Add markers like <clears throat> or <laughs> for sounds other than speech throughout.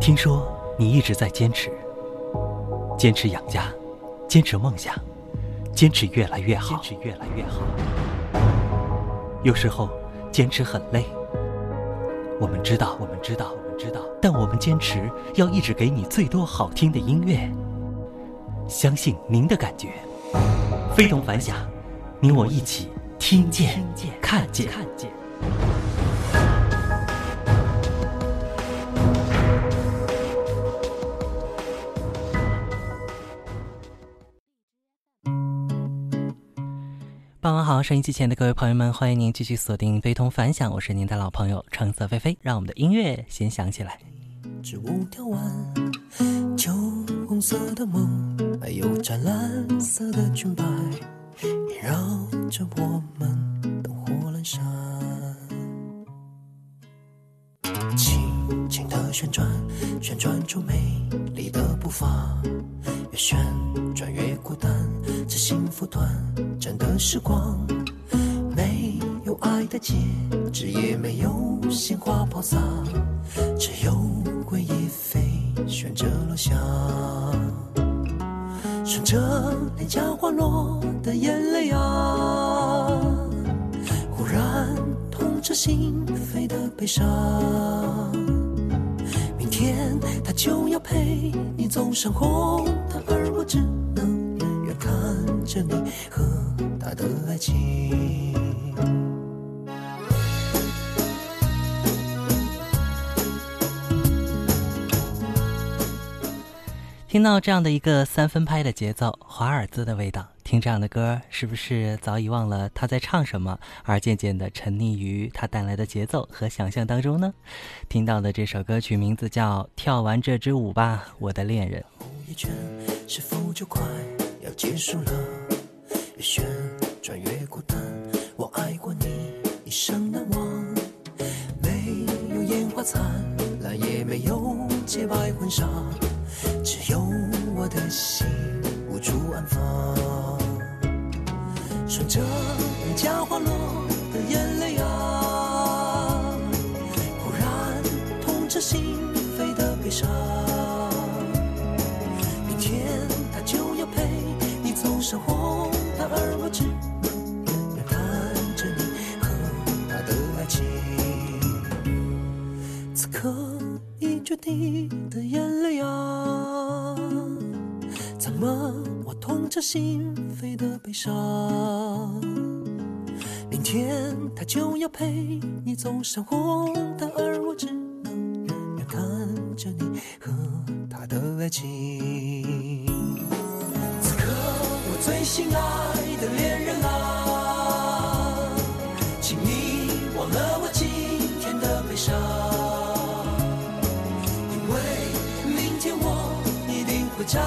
听说你一直在坚持，坚持养家，坚持梦想，坚持越来越好，坚持越来越好。有时候坚持很累，我们知道，我们知道，我们知道，但我们坚持要一直给你最多好听的音乐。相信您的感觉，非同凡响，你我一起听见、看见。傍晚好，收音机前的各位朋友们，欢迎您继续锁定非同凡响，我是您的老朋友橙色菲菲，让我们的音乐先响起来。酒红色的梦，还有湛蓝色的裙摆，萦绕着我们灯火阑珊。轻轻的旋转，旋转出美丽的步伐，越旋转越孤单，这幸福短暂的时光，没有爱的戒指，也没有鲜花抛洒，只有回忆飞。旋着落下，顺着脸颊滑落的眼泪啊，着心扉的悲伤。明天他就要陪你走上红毯，而我只能远远看着你和他的爱情。听到这样的一个三分拍的节奏，华尔兹的味道，听这样的歌，是不是早已忘了他在唱什么，而渐渐的沉溺于他带来的节奏和想象当中呢？听到的这首歌曲名字叫《跳完这支舞吧，我的恋人》。一圈是否就快要结束了？旋转越孤单，我爱过你一生难忘。没有烟花灿烂，也没有洁白婚纱。只有我的心无处安放，顺着脸颊滑落的眼泪啊，忽然痛彻心扉的悲伤。明天他就要陪你走上滴的眼泪啊。怎么，我痛彻心扉的悲伤？明天他就要陪你走上红毯，而我只能远远看着你和他的爱情。此刻，我最心爱的恋人啊，请你忘了我今天的悲伤，站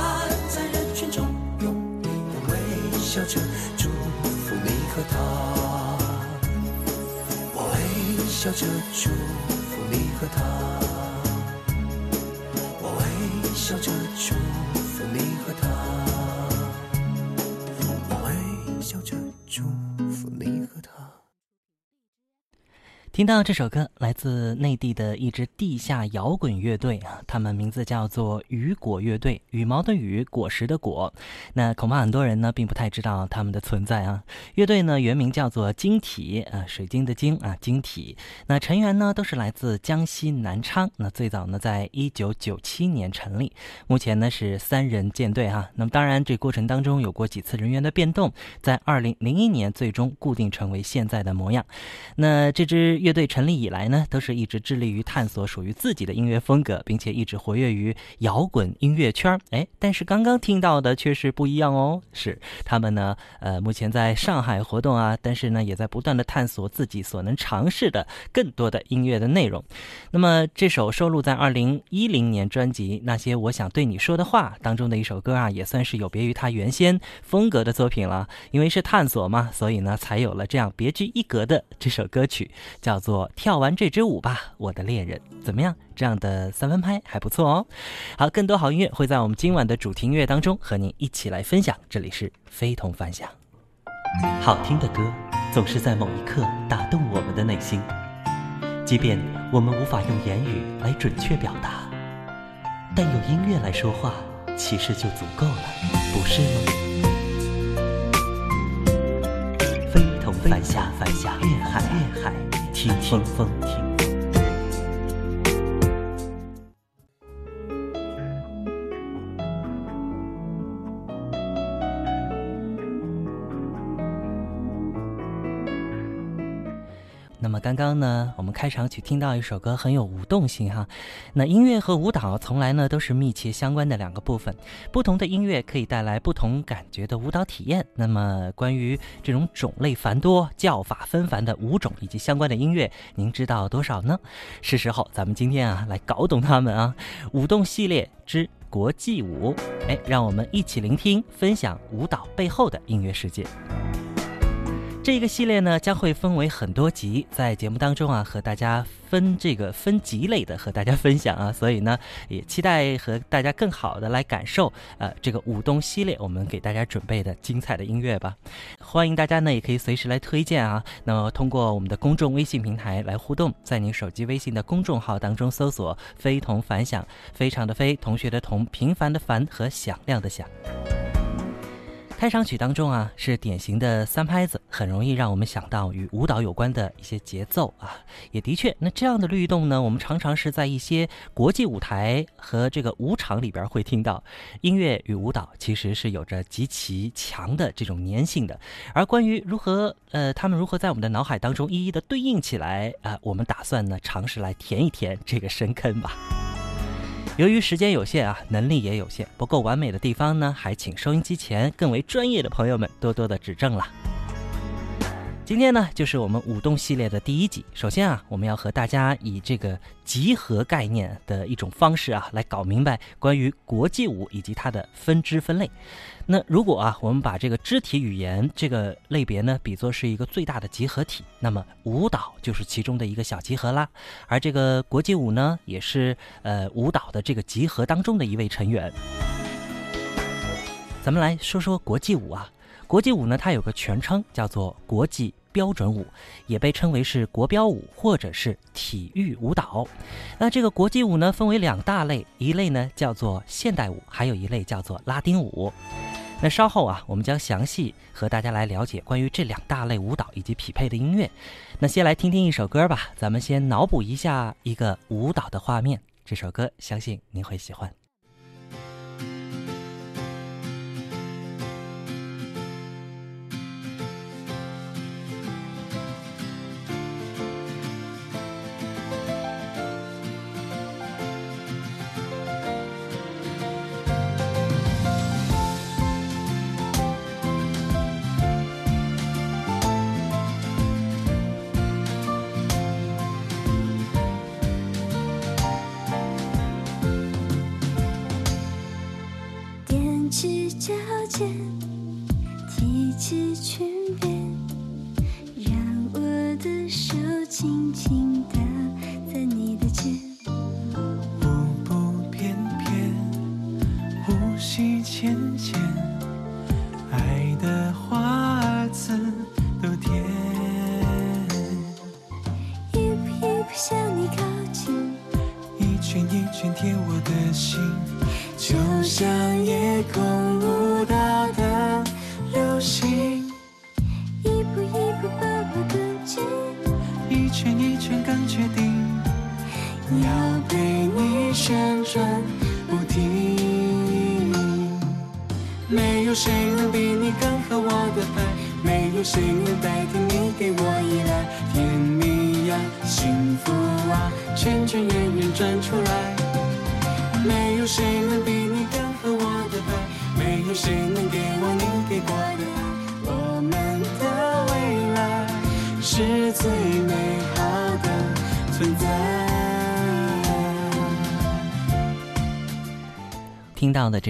在人群中，用力的微。笑着祝福你和他，我微笑着祝福你和他，我微笑着祝听到这首歌，来自内地的一支地下摇滚乐队啊，他们名字叫做雨果乐队，羽毛的羽，果实的果。那恐怕很多人呢并不太知道他们的存在啊。乐队呢原名叫做晶体啊，水晶的晶啊，晶体。那成员呢都是来自江西南昌。那最早呢在一九九七年成立，目前呢是三人舰队哈。那么当然这过程当中有过几次人员的变动，在二零零一年最终固定成为现在的模样。那这支。乐乐队成立以来呢，都是一直致力于探索属于自己的音乐风格，并且一直活跃于摇滚音乐圈哎，但是刚刚听到的却是不一样哦。是他们呢，呃，目前在上海活动啊，但是呢，也在不断的探索自己所能尝试的更多的音乐的内容。那么这首收录在二零一零年专辑《那些我想对你说的话》当中的一首歌啊，也算是有别于他原先风格的作品了。因为是探索嘛，所以呢，才有了这样别具一格的这首歌曲，叫。叫做跳完这支舞吧，我的恋人，怎么样？这样的三分拍还不错哦。好，更多好音乐会在我们今晚的主题音乐当中和您一起来分享。这里是非同凡响，好听的歌总是在某一刻打动我们的内心，即便我们无法用言语来准确表达，但用音乐来说话，其实就足够了，不是吗？非同凡响，凡响，粤海，粤海，听听风，听。刚刚呢，我们开场曲听到一首歌很有舞动性哈。那音乐和舞蹈从来呢都是密切相关的两个部分，不同的音乐可以带来不同感觉的舞蹈体验。那么关于这种种类繁多、叫法纷繁的舞种以及相关的音乐，您知道多少呢？是时候咱们今天啊来搞懂它们啊！舞动系列之国际舞，哎，让我们一起聆听、分享舞蹈背后的音乐世界。这一个系列呢将会分为很多集，在节目当中啊和大家分这个分级类的和大家分享啊，所以呢也期待和大家更好的来感受呃这个舞动系列我们给大家准备的精彩的音乐吧。欢迎大家呢也可以随时来推荐啊，那么通过我们的公众微信平台来互动，在您手机微信的公众号当中搜索“非同凡响”，非常的非，同学的同，平凡的凡和响亮的响。开场曲当中啊，是典型的三拍子，很容易让我们想到与舞蹈有关的一些节奏啊。也的确，那这样的律动呢，我们常常是在一些国际舞台和这个舞场里边会听到。音乐与舞蹈其实是有着极其强的这种粘性的。而关于如何呃，他们如何在我们的脑海当中一一的对应起来啊，我们打算呢尝试来填一填这个深坑吧。由于时间有限啊，能力也有限，不够完美的地方呢，还请收音机前更为专业的朋友们多多的指正了。今天呢，就是我们舞动系列的第一集。首先啊，我们要和大家以这个集合概念的一种方式啊，来搞明白关于国际舞以及它的分支分类。那如果啊，我们把这个肢体语言这个类别呢，比作是一个最大的集合体，那么舞蹈就是其中的一个小集合啦。而这个国际舞呢，也是呃舞蹈的这个集合当中的一位成员。咱们来说说国际舞啊，国际舞呢，它有个全称叫做国际。标准舞也被称为是国标舞或者是体育舞蹈。那这个国际舞呢，分为两大类，一类呢叫做现代舞，还有一类叫做拉丁舞。那稍后啊，我们将详细和大家来了解关于这两大类舞蹈以及匹配的音乐。那先来听听一首歌吧，咱们先脑补一下一个舞蹈的画面。这首歌相信您会喜欢。提起裙边让我的手轻轻搭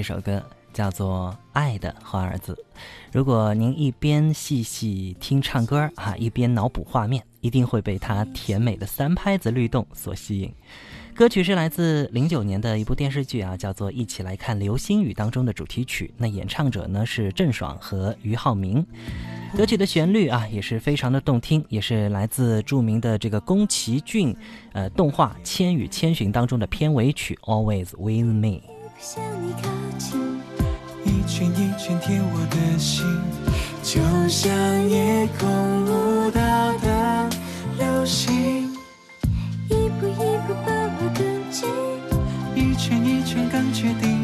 这首歌叫做《爱的华尔兹》。如果您一边细细听唱歌啊，一边脑补画面，一定会被它甜美的三拍子律动所吸引。歌曲是来自零九年的一部电视剧啊，叫做《一起来看流星雨》当中的主题曲。那演唱者呢是郑爽和俞灏明。歌曲的旋律啊也是非常的动听，也是来自著名的这个宫崎骏呃动画《千与千寻》当中的片尾曲《Always with Me》。向你靠近，一圈一圈贴我的心，就像夜空舞蹈的流星，一步一步把我跟进，一圈一圈更确定，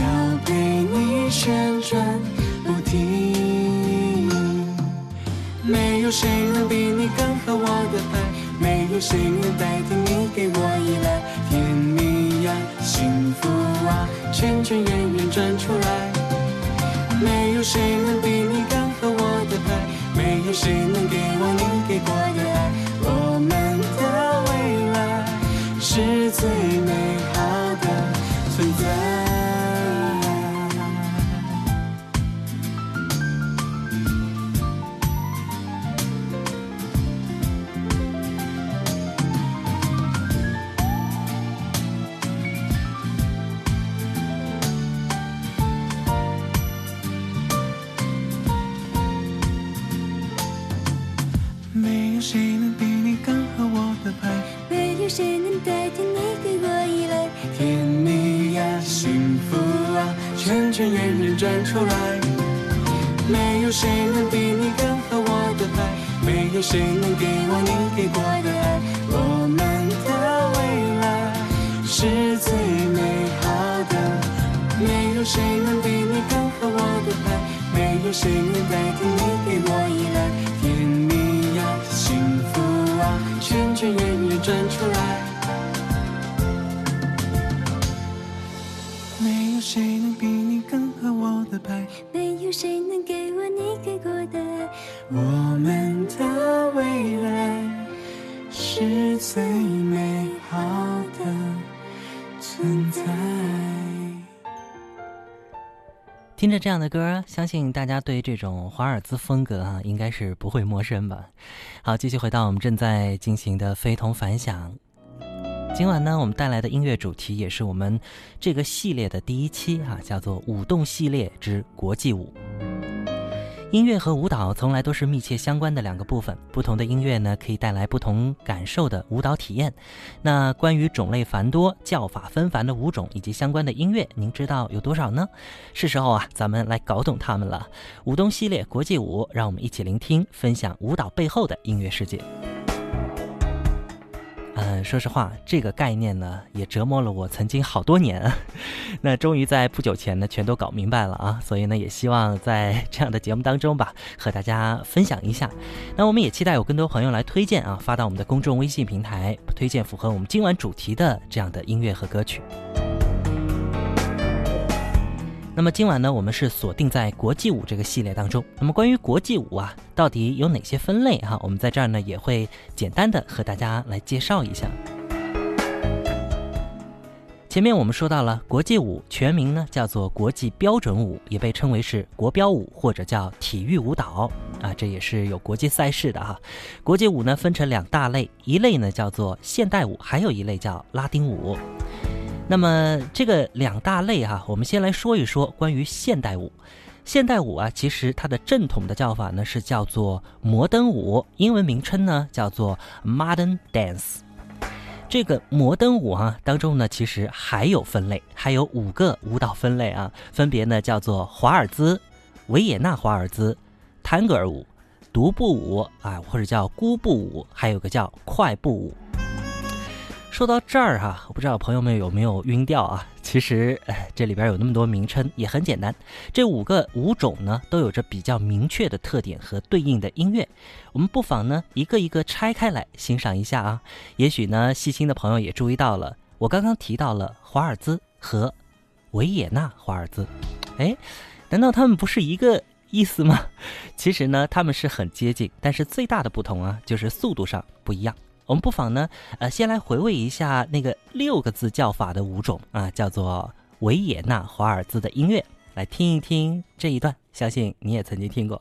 要被你旋转不停。没有谁能比你更合我的拍，没有谁能代替你给我依赖。福啊，圈圈圆圆转出来。没有谁能比你更合我的拍，没有谁能给我你给过的爱。我们的未来是最美出来。没有谁能比你更合我的拍，没有谁能给我你给过的爱。我们的未来是最美好的，没有谁能比你更合我的拍，没有谁能代替你给我依赖。甜蜜呀，幸福啊，圈圈圆圆转出来。没有谁能比你更的拍，没有谁能给我你给过的爱。我们的未来是最美好的存在。听着这样的歌，相信大家对这种华尔兹风格啊，应该是不会陌生吧？好，继续回到我们正在进行的非同凡响。今晚呢，我们带来的音乐主题也是我们这个系列的第一期哈、叫做“舞动系列之国际舞”。音乐和舞蹈从来都是密切相关的两个部分，不同的音乐呢，可以带来不同感受的舞蹈体验。那关于种类繁多、叫法纷繁的舞种以及相关的音乐，您知道有多少呢？是时候啊，咱们来搞懂它们了。舞动系列国际舞，让我们一起聆听、分享舞蹈背后的音乐世界。嗯，说实话，这个概念呢，也折磨了我曾经好多年。<laughs> 那终于在不久前呢，全都搞明白了啊！所以呢，也希望在这样的节目当中吧，和大家分享一下。那我们也期待有更多朋友来推荐啊，发到我们的公众微信平台，推荐符合我们今晚主题的这样的音乐和歌曲。那么今晚呢，我们是锁定在国际舞这个系列当中。那么关于国际舞啊，到底有哪些分类哈、我们在这儿呢也会简单的和大家来介绍一下。前面我们说到了国际舞全名呢叫做国际标准舞，也被称为是国标舞或者叫体育舞蹈啊，这也是有国际赛事的哈。国际舞呢分成两大类，一类呢叫做现代舞，还有一类叫拉丁舞。那么这个两大类哈、我们先来说一说关于现代舞。现代舞啊，其实它的正统的叫法呢是叫做摩登舞，英文名称呢叫做 Modern Dance。这个摩登舞啊当中呢，其实还有分类，还有五个舞蹈分类啊，分别呢叫做华尔兹、维也纳华尔兹、探戈舞、独步舞啊，或者叫孤步舞，还有个叫快步舞。说到这儿哈、我不知道朋友们有没有晕掉啊？其实，哎，这里边有那么多名称，也很简单。这五个舞种呢，都有着比较明确的特点和对应的音乐。我们不妨呢，一个一个拆开来欣赏一下啊。也许呢，细心的朋友也注意到了，我刚刚提到了华尔兹和维也纳华尔兹。哎，难道他们不是一个意思吗？<laughs> 其实呢，他们是很接近，但是最大的不同啊，就是速度上不一样。我们不妨呢，呃，先来回味一下那个六个字叫法的舞种啊，叫做维也纳华尔兹的音乐，来听一听这一段，相信你也曾经听过。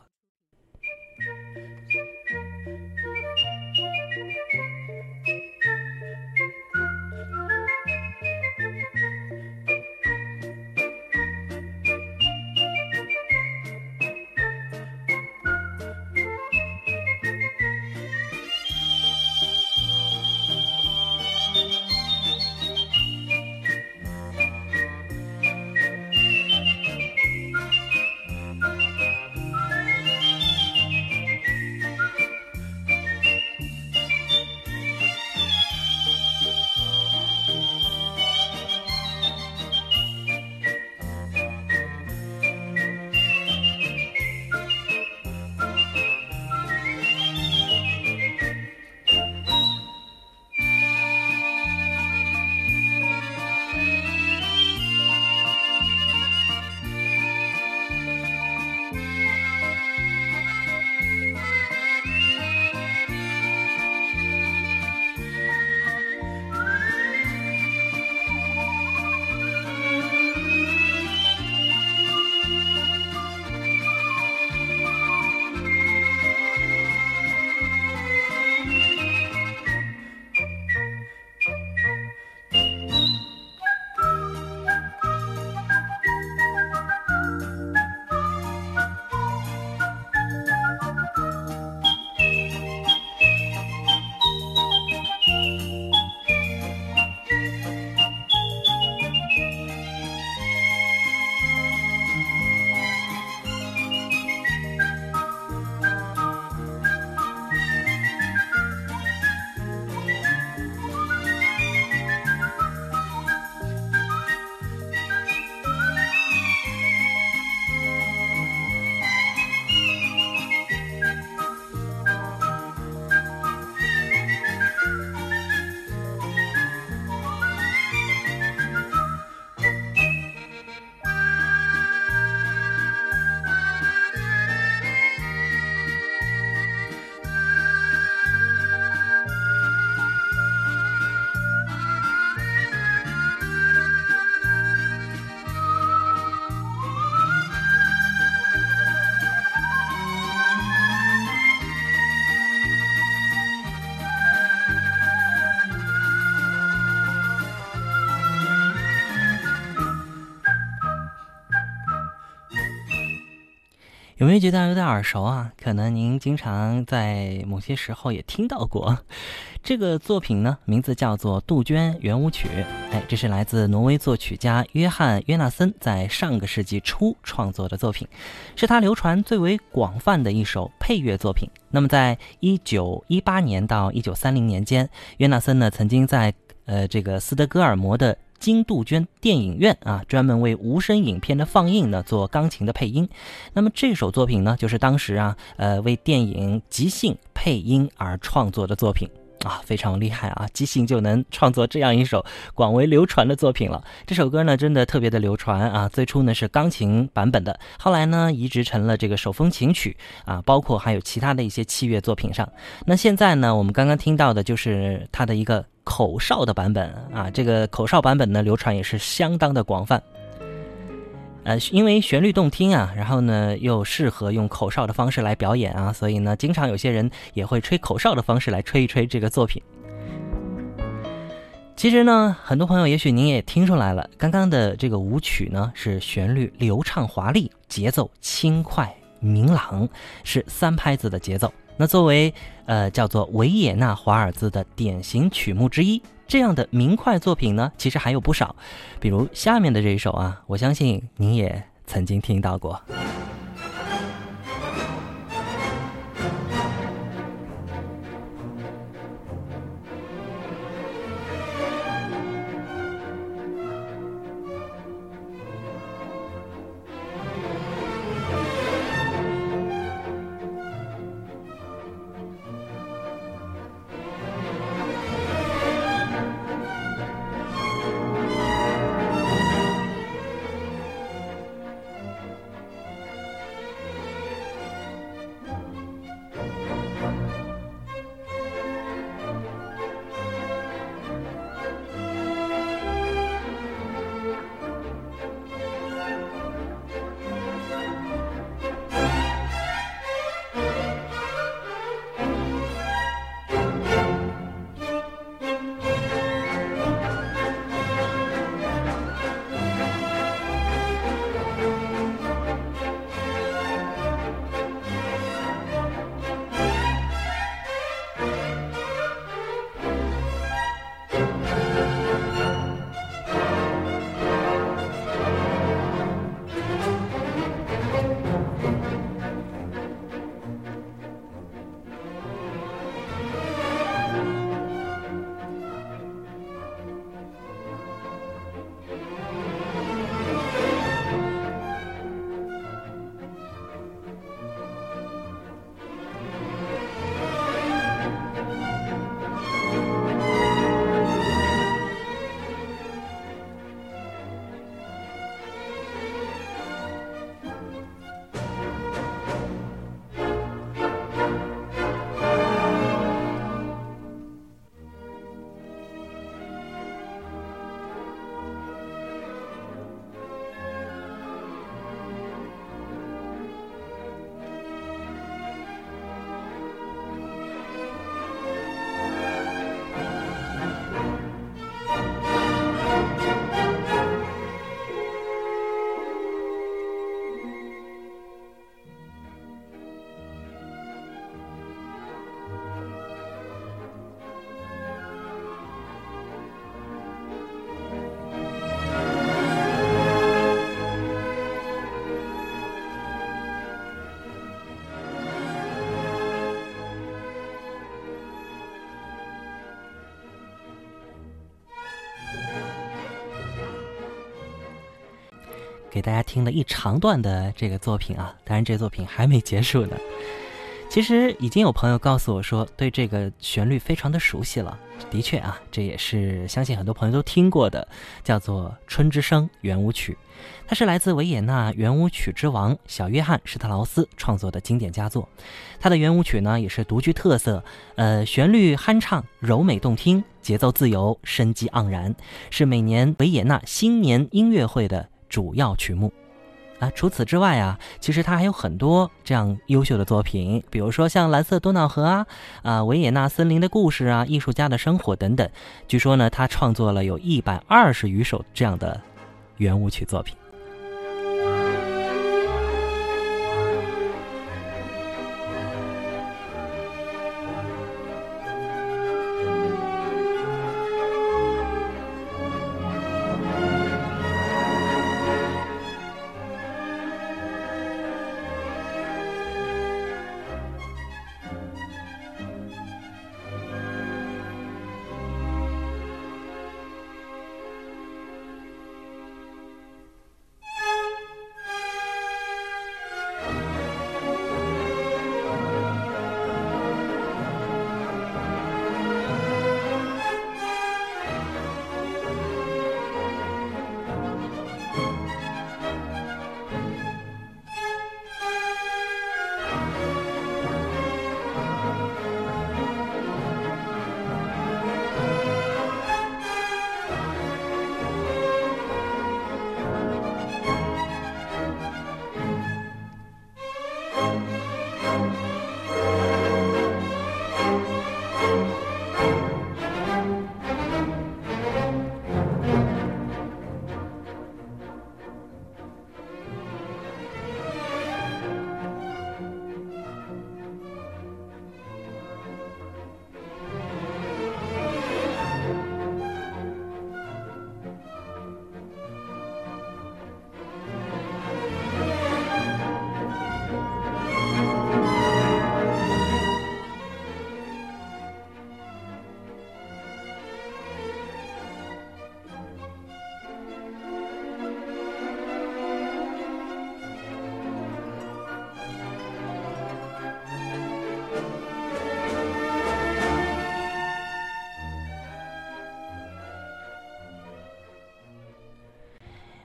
有没有觉得有点耳熟啊？可能您经常在某些时候也听到过。<laughs> 这个作品呢，名字叫做《杜鹃圆舞曲》。哎，这是来自挪威作曲家约翰·约纳森在上个世纪初创作的作品，是他流传最为广泛的一首配乐作品。那么，在一九一八年到一九三零年间，约纳森呢曾经在呃这个斯德哥尔摩的金杜鹃电影院啊，专门为无声影片的放映呢做钢琴的配音。那么这首作品呢，就是当时啊呃为电影即兴配音而创作的作品。啊，非常厉害啊！即兴就能创作这样一首广为流传的作品了。这首歌呢，真的特别的流传啊。最初呢是钢琴版本的，后来呢移植成了这个手风琴曲啊，包括还有其他的一些器乐作品上。那现在呢，我们刚刚听到的就是它的一个口哨的版本啊。这个口哨版本呢，流传也是相当的广泛。呃，因为旋律动听啊，然后呢又适合用口哨的方式来表演啊，所以呢，经常有些人也会吹口哨的方式来吹一吹这个作品。其实呢，很多朋友也许您也听出来了，刚刚的这个舞曲呢是旋律流畅华丽，节奏轻快明朗，是三拍子的节奏。那作为呃叫做维也纳华尔兹的典型曲目之一。这样的明快作品呢，其实还有不少，比如下面的这一首啊，我相信您也曾经听到过。给大家听了一长段的这个作品啊，当然这作品还没结束呢。其实已经有朋友告诉我说，对这个旋律非常的熟悉了。的确啊，这也是相信很多朋友都听过的，叫做《春之声》圆舞曲。它是来自维也纳圆舞曲之王小约翰施特劳斯创作的经典佳作。它的圆舞曲呢，也是独具特色，呃，旋律酣畅、柔美动听，节奏自由、生机盎然，是每年维也纳新年音乐会的。主要曲目，啊，除此之外啊，其实他还有很多这样优秀的作品，比如说像《蓝色多瑙河》啊，啊，《维也纳森林的故事》啊，《艺术家的生活》等等。据说呢，他创作了有一百二十余首这样的圆舞曲作品。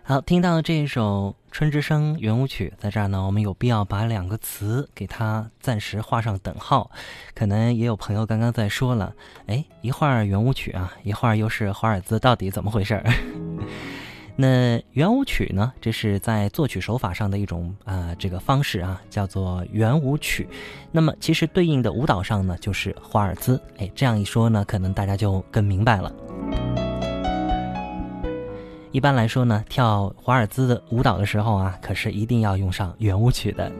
好，听到这一首《春之声》圆舞曲，在这儿呢，我们有必要把两个词给它暂时画上等号。可能也有朋友刚刚在说了，哎，一会儿圆舞曲啊，一会儿又是华尔兹，到底怎么回事儿？<laughs> 那圆舞曲呢，这是在作曲手法上的一种啊，这个方式啊，叫做圆舞曲。那么其实对应的舞蹈上呢，就是华尔兹。哎，这样一说呢，可能大家就更明白了。一般来说呢，跳华尔兹的舞蹈的时候啊，可是一定要用上圆舞曲的。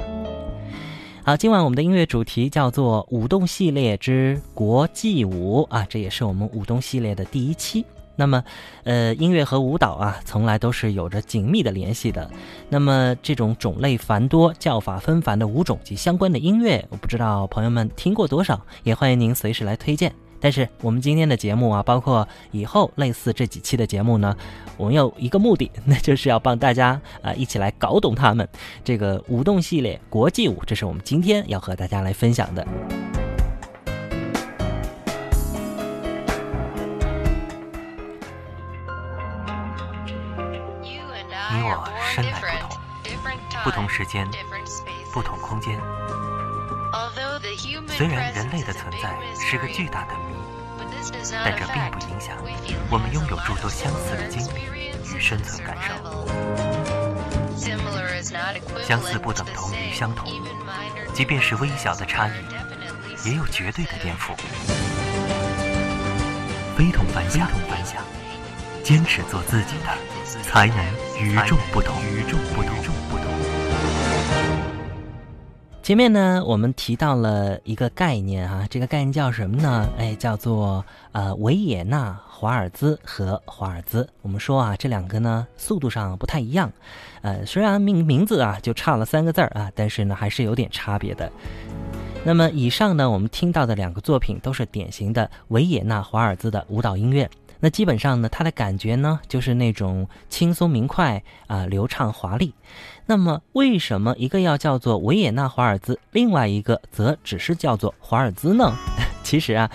好，今晚我们的音乐主题叫做舞动系列之国际舞啊，这也是我们舞动系列的第一期。那么，呃，音乐和舞蹈啊，从来都是有着紧密的联系的。那么，这种种类繁多、叫法纷繁的舞种及相关的音乐，我不知道朋友们听过多少，也欢迎您随时来推荐。但是我们今天的节目啊，包括以后类似这几期的节目呢，我们有一个目的，那就是要帮大家啊一起来搞懂他们这个舞动系列国际舞，这是我们今天要和大家来分享的。你我身来不同，不同时间，不同空间。虽然人类的存在是个巨大的谜，但这并不影响我们拥有诸多相似的经历与生存感受。相似不等同于相同，即便是微小的差异，也有绝对的颠覆。非同凡响，非同凡响坚持做自己的，才能与众不同。与众不同。前面呢，我们提到了一个概念啊，这个概念叫什么呢？哎，叫做呃维也纳华尔兹和华尔兹。我们说啊，这两个呢速度上不太一样，呃，虽然名名字啊就差了三个字儿啊，但是呢还是有点差别的。那么以上呢，我们听到的两个作品都是典型的维也纳华尔兹的舞蹈音乐。那基本上呢，它的感觉呢就是那种轻松明快啊，流畅华丽。那么，为什么一个要叫做维也纳华尔兹，另外一个则只是叫做华尔兹呢？<laughs> 其实啊，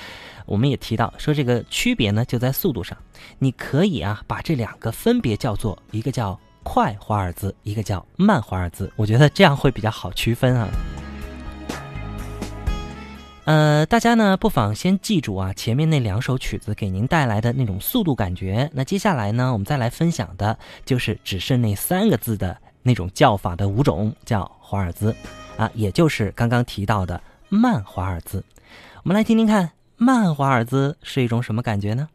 我们也提到说这个区别呢就在速度上。你可以啊把这两个分别叫做一个叫快华尔兹，一个叫慢华尔兹。我觉得这样会比较好区分啊。呃，大家呢不妨先记住啊前面那两首曲子给您带来的那种速度感觉。那接下来呢，我们再来分享的就是只剩那三个字的。那种叫法的舞种叫华尔兹，啊，也就是刚刚提到的慢华尔兹。我们来听听看，慢华尔兹是一种什么感觉呢？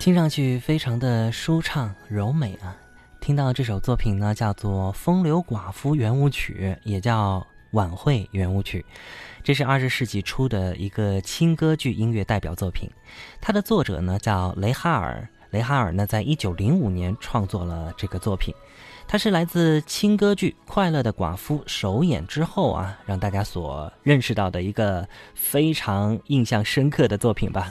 听上去非常的舒畅柔美啊！听到这首作品呢，叫做《风流寡妇圆舞曲》，也叫晚会圆舞曲。这是二十世纪初的一个轻歌剧音乐代表作品。它的作者呢叫雷哈尔。雷哈尔呢，在一九零五年创作了这个作品。它是来自轻歌剧《快乐的寡妇》首演之后啊，让大家所认识到的一个非常印象深刻的作品吧。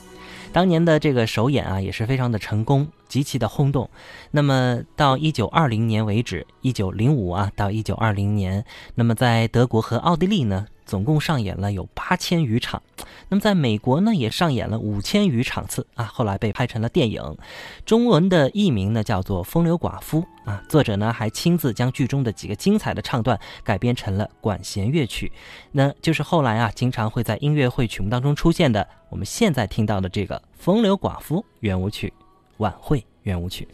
当年的这个首演啊，也是非常的成功，极其的轰动。那么到一九二零年为止，一九零五啊到一九二零年，那么在德国和奥地利呢，总共上演了有八千余场。那么在美国呢，也上演了五千余场次啊。后来被拍成了电影，中文的译名呢叫做《风流寡妇》啊。作者呢还亲自将剧中的几个精彩的唱段改编成了管弦乐曲，那就是后来啊经常会在音乐会曲目当中出现的，我们现在听到的这个《风流寡妇》圆舞曲，晚会圆舞曲。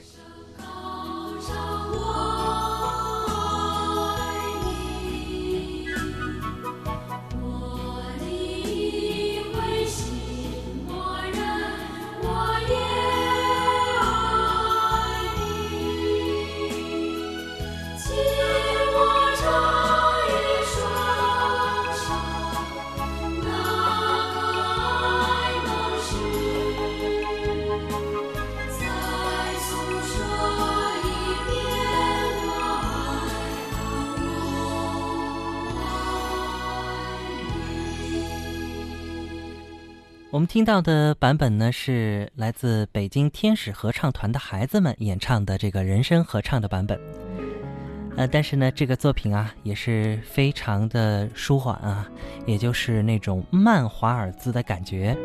我们听到的版本呢，是来自北京天使合唱团的孩子们演唱的这个人声合唱的版本。呃，但是呢，这个作品啊，也是非常的舒缓啊，也就是那种慢华尔兹的感觉。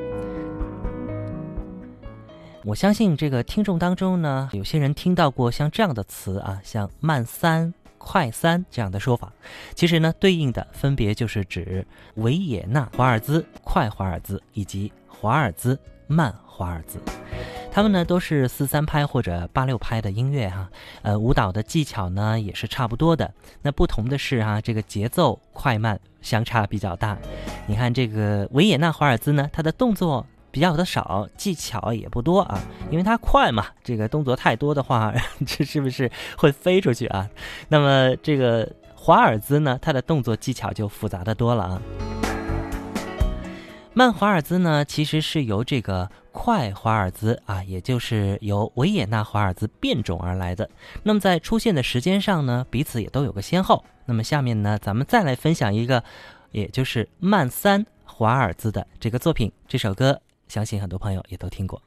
我相信这个听众当中呢，有些人听到过像这样的词啊，像慢三。快三这样的说法，其实呢，对应的分别就是指维也纳华尔兹、快华尔兹以及华尔兹慢华尔兹。他们呢都是四三拍或者八六拍的音乐哈，呃，舞蹈的技巧呢也是差不多的。那不同的是哈，这个节奏快慢相差比较大。你看这个维也纳华尔兹呢，它的动作。比较的少，技巧也不多啊，因为它快嘛，这个动作太多的话，这 <laughs> 是不是会飞出去啊？那么这个华尔兹呢，它的动作技巧就复杂的多了啊。慢华尔兹呢，其实是由这个快华尔兹啊，也就是由维也纳华尔兹变种而来的。那么在出现的时间上呢，彼此也都有个先后。那么下面呢，咱们再来分享一个，也就是慢三华尔兹的这个作品，这首歌。相信很多朋友也都听过。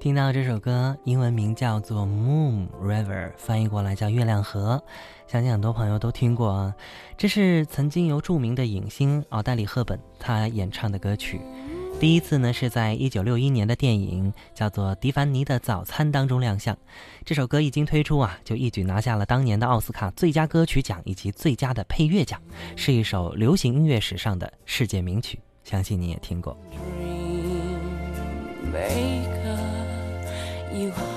听到这首歌，英文名叫做《Moon River》，翻译过来叫《月亮河》，相信很多朋友都听过啊。这是曾经由著名的影星奥黛丽·赫本她演唱的歌曲，第一次呢是在一九六一年的电影叫做《迪凡尼的早餐》当中亮相。这首歌一经推出啊，就一举拿下了当年的奥斯卡最佳歌曲奖以及最佳的配乐奖，是一首流行音乐史上的世界名曲，相信你也听过。You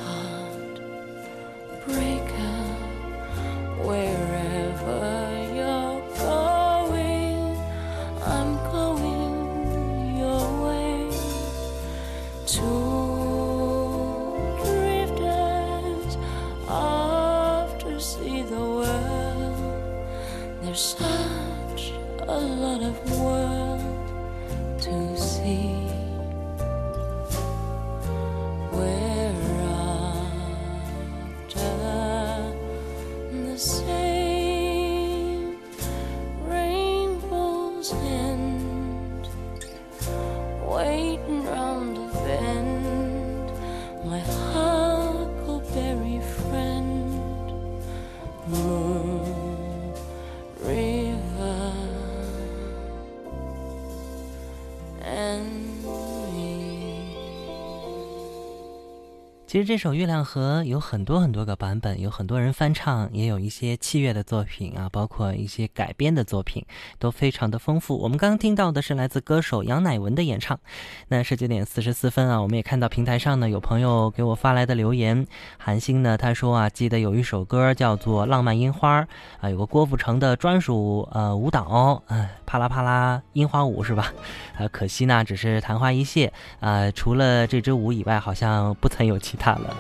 这首《月亮河》有很多很多个版本，有很多人翻唱，也有一些器乐的作品啊，包括一些改编的作品，都非常的丰富。我们刚刚听到的是来自歌手杨乃文的演唱。那十九点四十四分啊，我们也看到平台上呢有朋友给我发来的留言，韩星呢他说啊，记得有一首歌叫做《浪漫樱花》啊，有个郭富城的专属呃舞蹈，嗯、啪啦啪啦樱花舞是吧？<laughs> 啊，可惜呢只是昙花一现，啊，除了这支舞以外，好像不曾有其他了。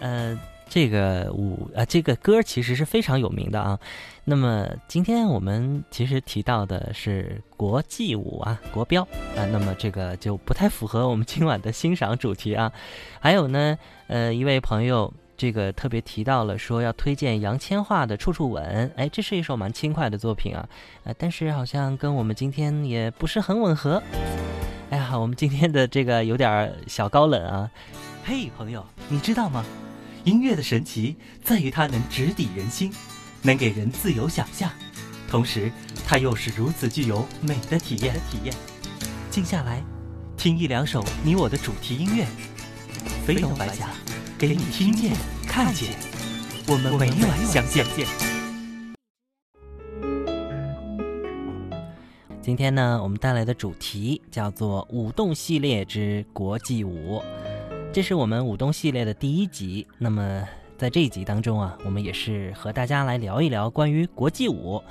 呃，这个舞啊、这个歌其实是非常有名的啊。那么今天我们其实提到的是国际舞啊，国标啊，那么这个就不太符合我们今晚的欣赏主题啊。还有呢，呃，一位朋友。这个特别提到了说要推荐杨千嬅的《处处吻》，哎，这是一首蛮轻快的作品啊，呃，但是好像跟我们今天也不是很吻合。哎呀，我们今天的这个有点小高冷啊。嘿，朋友，你知道吗？音乐的神奇在于它能直抵人心，能给人自由想象，同时它又是如此具有美的体验。体验，静下来，听一两首你我的主题音乐，飞龙白甲，给你听见、看见，我们每晚相见。今天呢，我们带来的主题叫做“舞动系列之国际舞”，这是我们舞动系列的第一集。那么在这一集当中啊，我们也是和大家来聊一聊关于国际舞。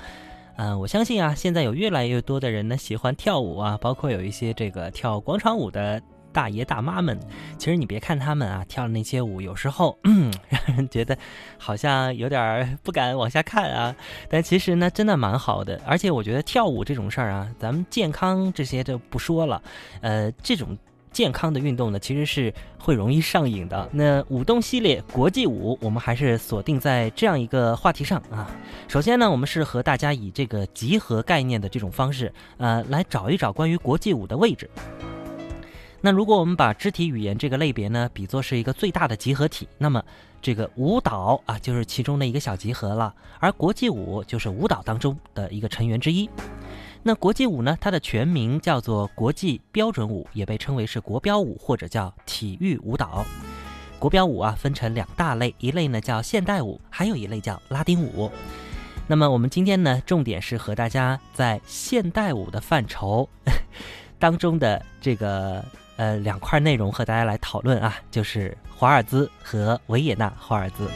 嗯、我相信啊，现在有越来越多的人呢喜欢跳舞啊，包括有一些这个跳广场舞的大爷大妈们。其实你别看他们啊跳的那些舞，有时候嗯 <clears throat> 让人觉得好像有点不敢往下看啊。但其实呢，真的蛮好的。而且我觉得跳舞这种事儿啊，咱们健康这些就不说了，呃，这种健康的运动呢，其实是会容易上瘾的。那舞动系列国际舞，我们还是锁定在这样一个话题上啊。首先呢，我们是和大家以这个集合概念的这种方式，呃，来找一找关于国际舞的位置。那如果我们把肢体语言这个类别呢，比作是一个最大的集合体，那么这个舞蹈啊，就是其中的一个小集合了，而国际舞就是舞蹈当中的一个成员之一。那国际舞呢，它的全名叫做国际标准舞，也被称为是国标舞或者叫体育舞蹈。国标舞啊，分成两大类，一类呢叫现代舞，还有一类叫拉丁舞。那么我们今天呢，重点是和大家在现代舞的范畴 <laughs> 当中的这个呃两块内容和大家来讨论啊，就是华尔兹和维也纳华尔兹。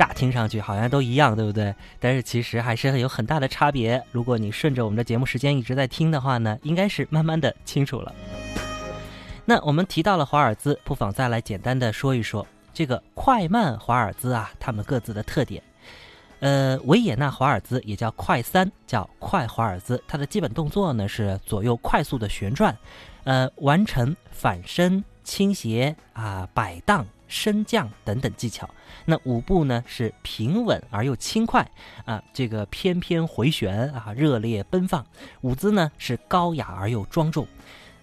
乍听上去好像都一样，对不对？但是其实还是有很大的差别。如果你顺着我们的节目时间一直在听的话呢，应该是慢慢的清楚了。那我们提到了华尔兹，不妨再来简单的说一说这个快慢华尔兹啊，它们各自的特点。呃，维也纳华尔兹也叫快三，叫快华尔兹，它的基本动作呢是左右快速的旋转，呃，完成反身、倾斜啊、摆荡、升降等等技巧。那舞步呢是平稳而又轻快啊，这个翩翩回旋啊，热烈奔放。舞姿呢是高雅而又庄重。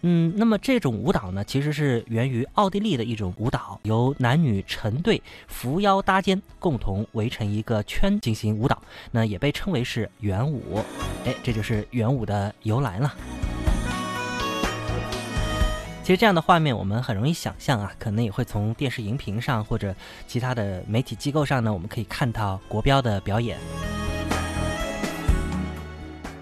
嗯，那么这种舞蹈呢，其实是源于奥地利的一种舞蹈，由男女成对扶腰搭肩，共同围成一个圈进行舞蹈，那也被称为是圆舞。哎，这就是圆舞的由来了。其实这样的画面我们很容易想象啊，可能也会从电视荧屏上或者其他的媒体机构上呢，我们可以看到国标的表演。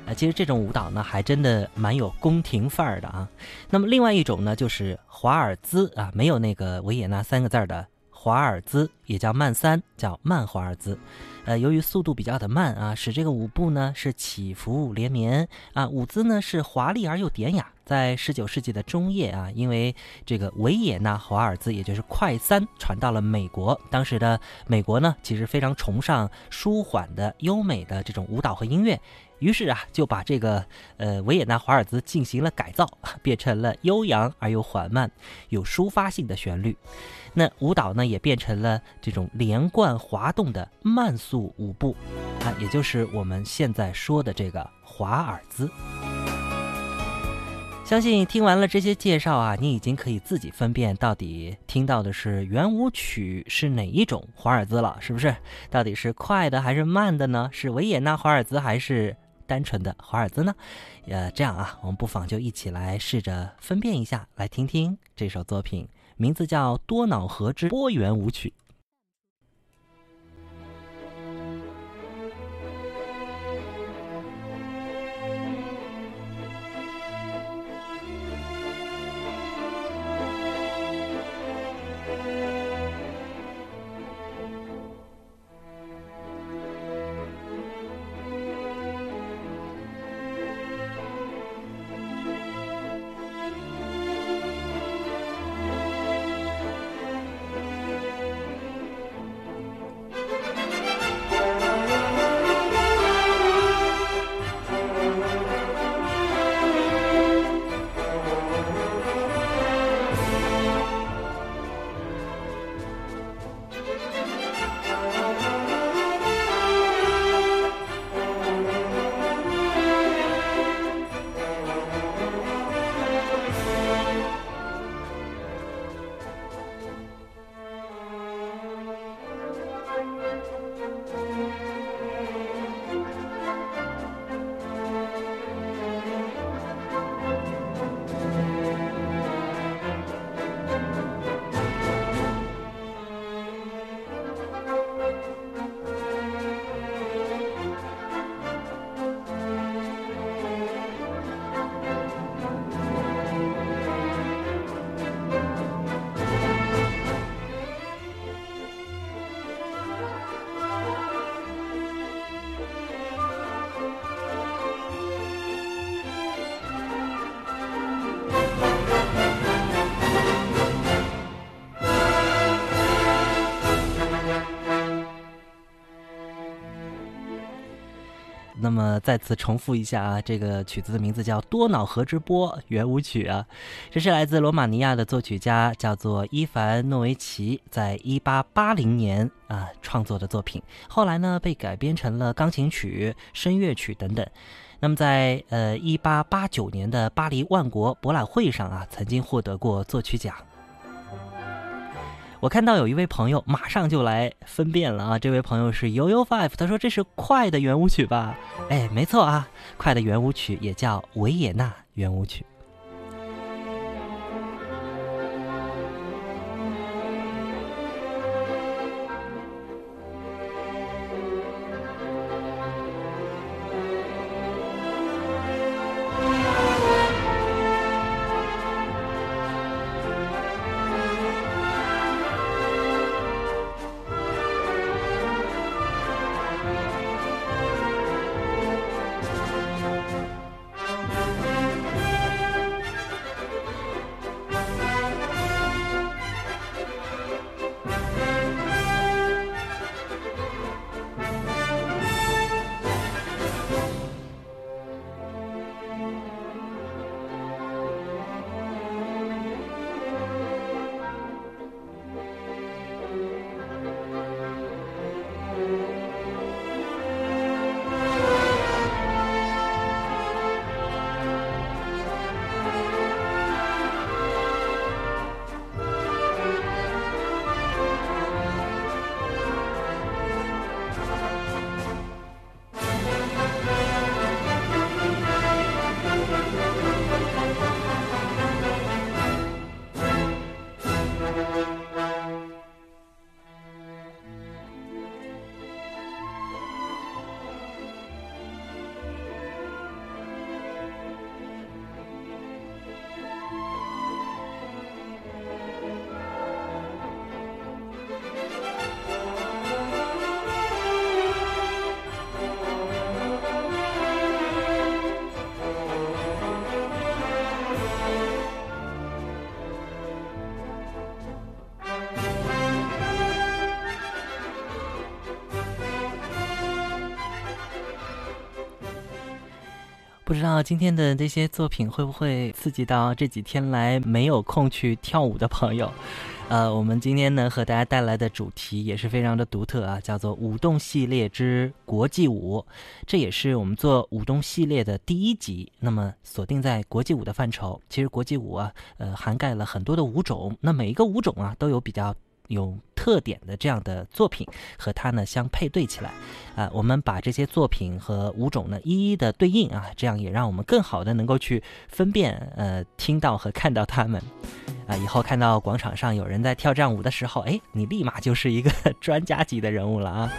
啊，其实这种舞蹈呢，还真的蛮有宫廷范儿的啊。那么另外一种呢，就是华尔兹啊，没有那个维也纳三个字儿的华尔兹，也叫慢三，叫慢华尔兹。呃，由于速度比较的慢啊，使这个舞步呢是起伏连绵啊，舞姿呢是华丽而又典雅。在十九世纪的中叶啊，因为这个维也纳华尔兹，也就是快三，传到了美国。当时的美国呢，其实非常崇尚舒缓的、优美的这种舞蹈和音乐，于是啊，就把这个呃维也纳华尔兹进行了改造，变成了悠扬而又缓慢、有抒发性的旋律。那舞蹈呢，也变成了这种连贯滑动的慢速舞步，啊，也就是我们现在说的这个华尔兹。相信听完了这些介绍啊，你已经可以自己分辨到底听到的是圆舞曲是哪一种华尔兹了，是不是？到底是快的还是慢的呢？是维也纳华尔兹还是单纯的华尔兹呢？呃，这样啊，我们不妨就一起来试着分辨一下，来听听这首作品，名字叫《多瑙河之波源舞曲》。再次重复一下啊，这个曲子的名字叫《多瑙河之波圆舞曲》啊，这是来自罗马尼亚的作曲家叫做伊凡诺维奇，在一八八零年啊创作的作品，后来呢被改编成了钢琴曲、声乐曲等等。那么在呃一八八九年的巴黎万国博览会上啊，曾经获得过作曲奖。我看到有一位朋友马上就来分辨了啊，这位朋友是悠悠 five，他说这是快的圆舞曲吧？哎，没错啊，快的圆舞曲也叫维也纳圆舞曲。不知道今天的这些作品会不会刺激到这几天来没有空去跳舞的朋友？<laughs> 呃，我们今天呢和大家带来的主题也是非常的独特啊，叫做“舞动系列之国际舞”，这也是我们做舞动系列的第一集。那么锁定在国际舞的范畴，其实国际舞啊，呃，涵盖了很多的舞种，那每一个舞种啊都有比较。有特点的这样的作品和它呢相配对起来，啊，我们把这些作品和舞种呢一一的对应啊，这样也让我们更好的能够去分辨，呃，听到和看到他们，啊，以后看到广场上有人在跳战舞的时候，哎，你立马就是一个 <laughs> 专家级的人物了啊！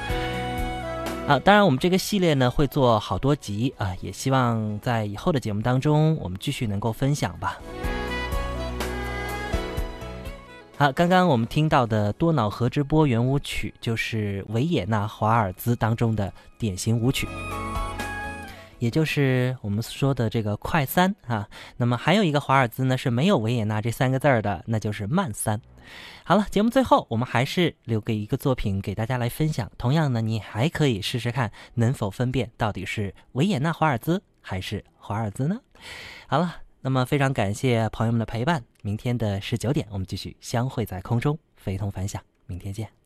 啊，当然我们这个系列呢会做好多集啊，也希望在以后的节目当中我们继续能够分享吧。好，刚刚我们听到的多瑙河之波圆舞曲，就是维也纳华尔兹当中的典型舞曲，也就是我们说的这个快三啊。那么还有一个华尔兹呢是没有维也纳这三个字儿的，那就是慢三。好了，节目最后我们还是留给一个作品给大家来分享。同样呢，你还可以试试看能否分辨到底是维也纳华尔兹还是华尔兹呢？好了。那么非常感谢朋友们的陪伴，明天的十九点，我们继续相会在空中，非同凡响。明天见。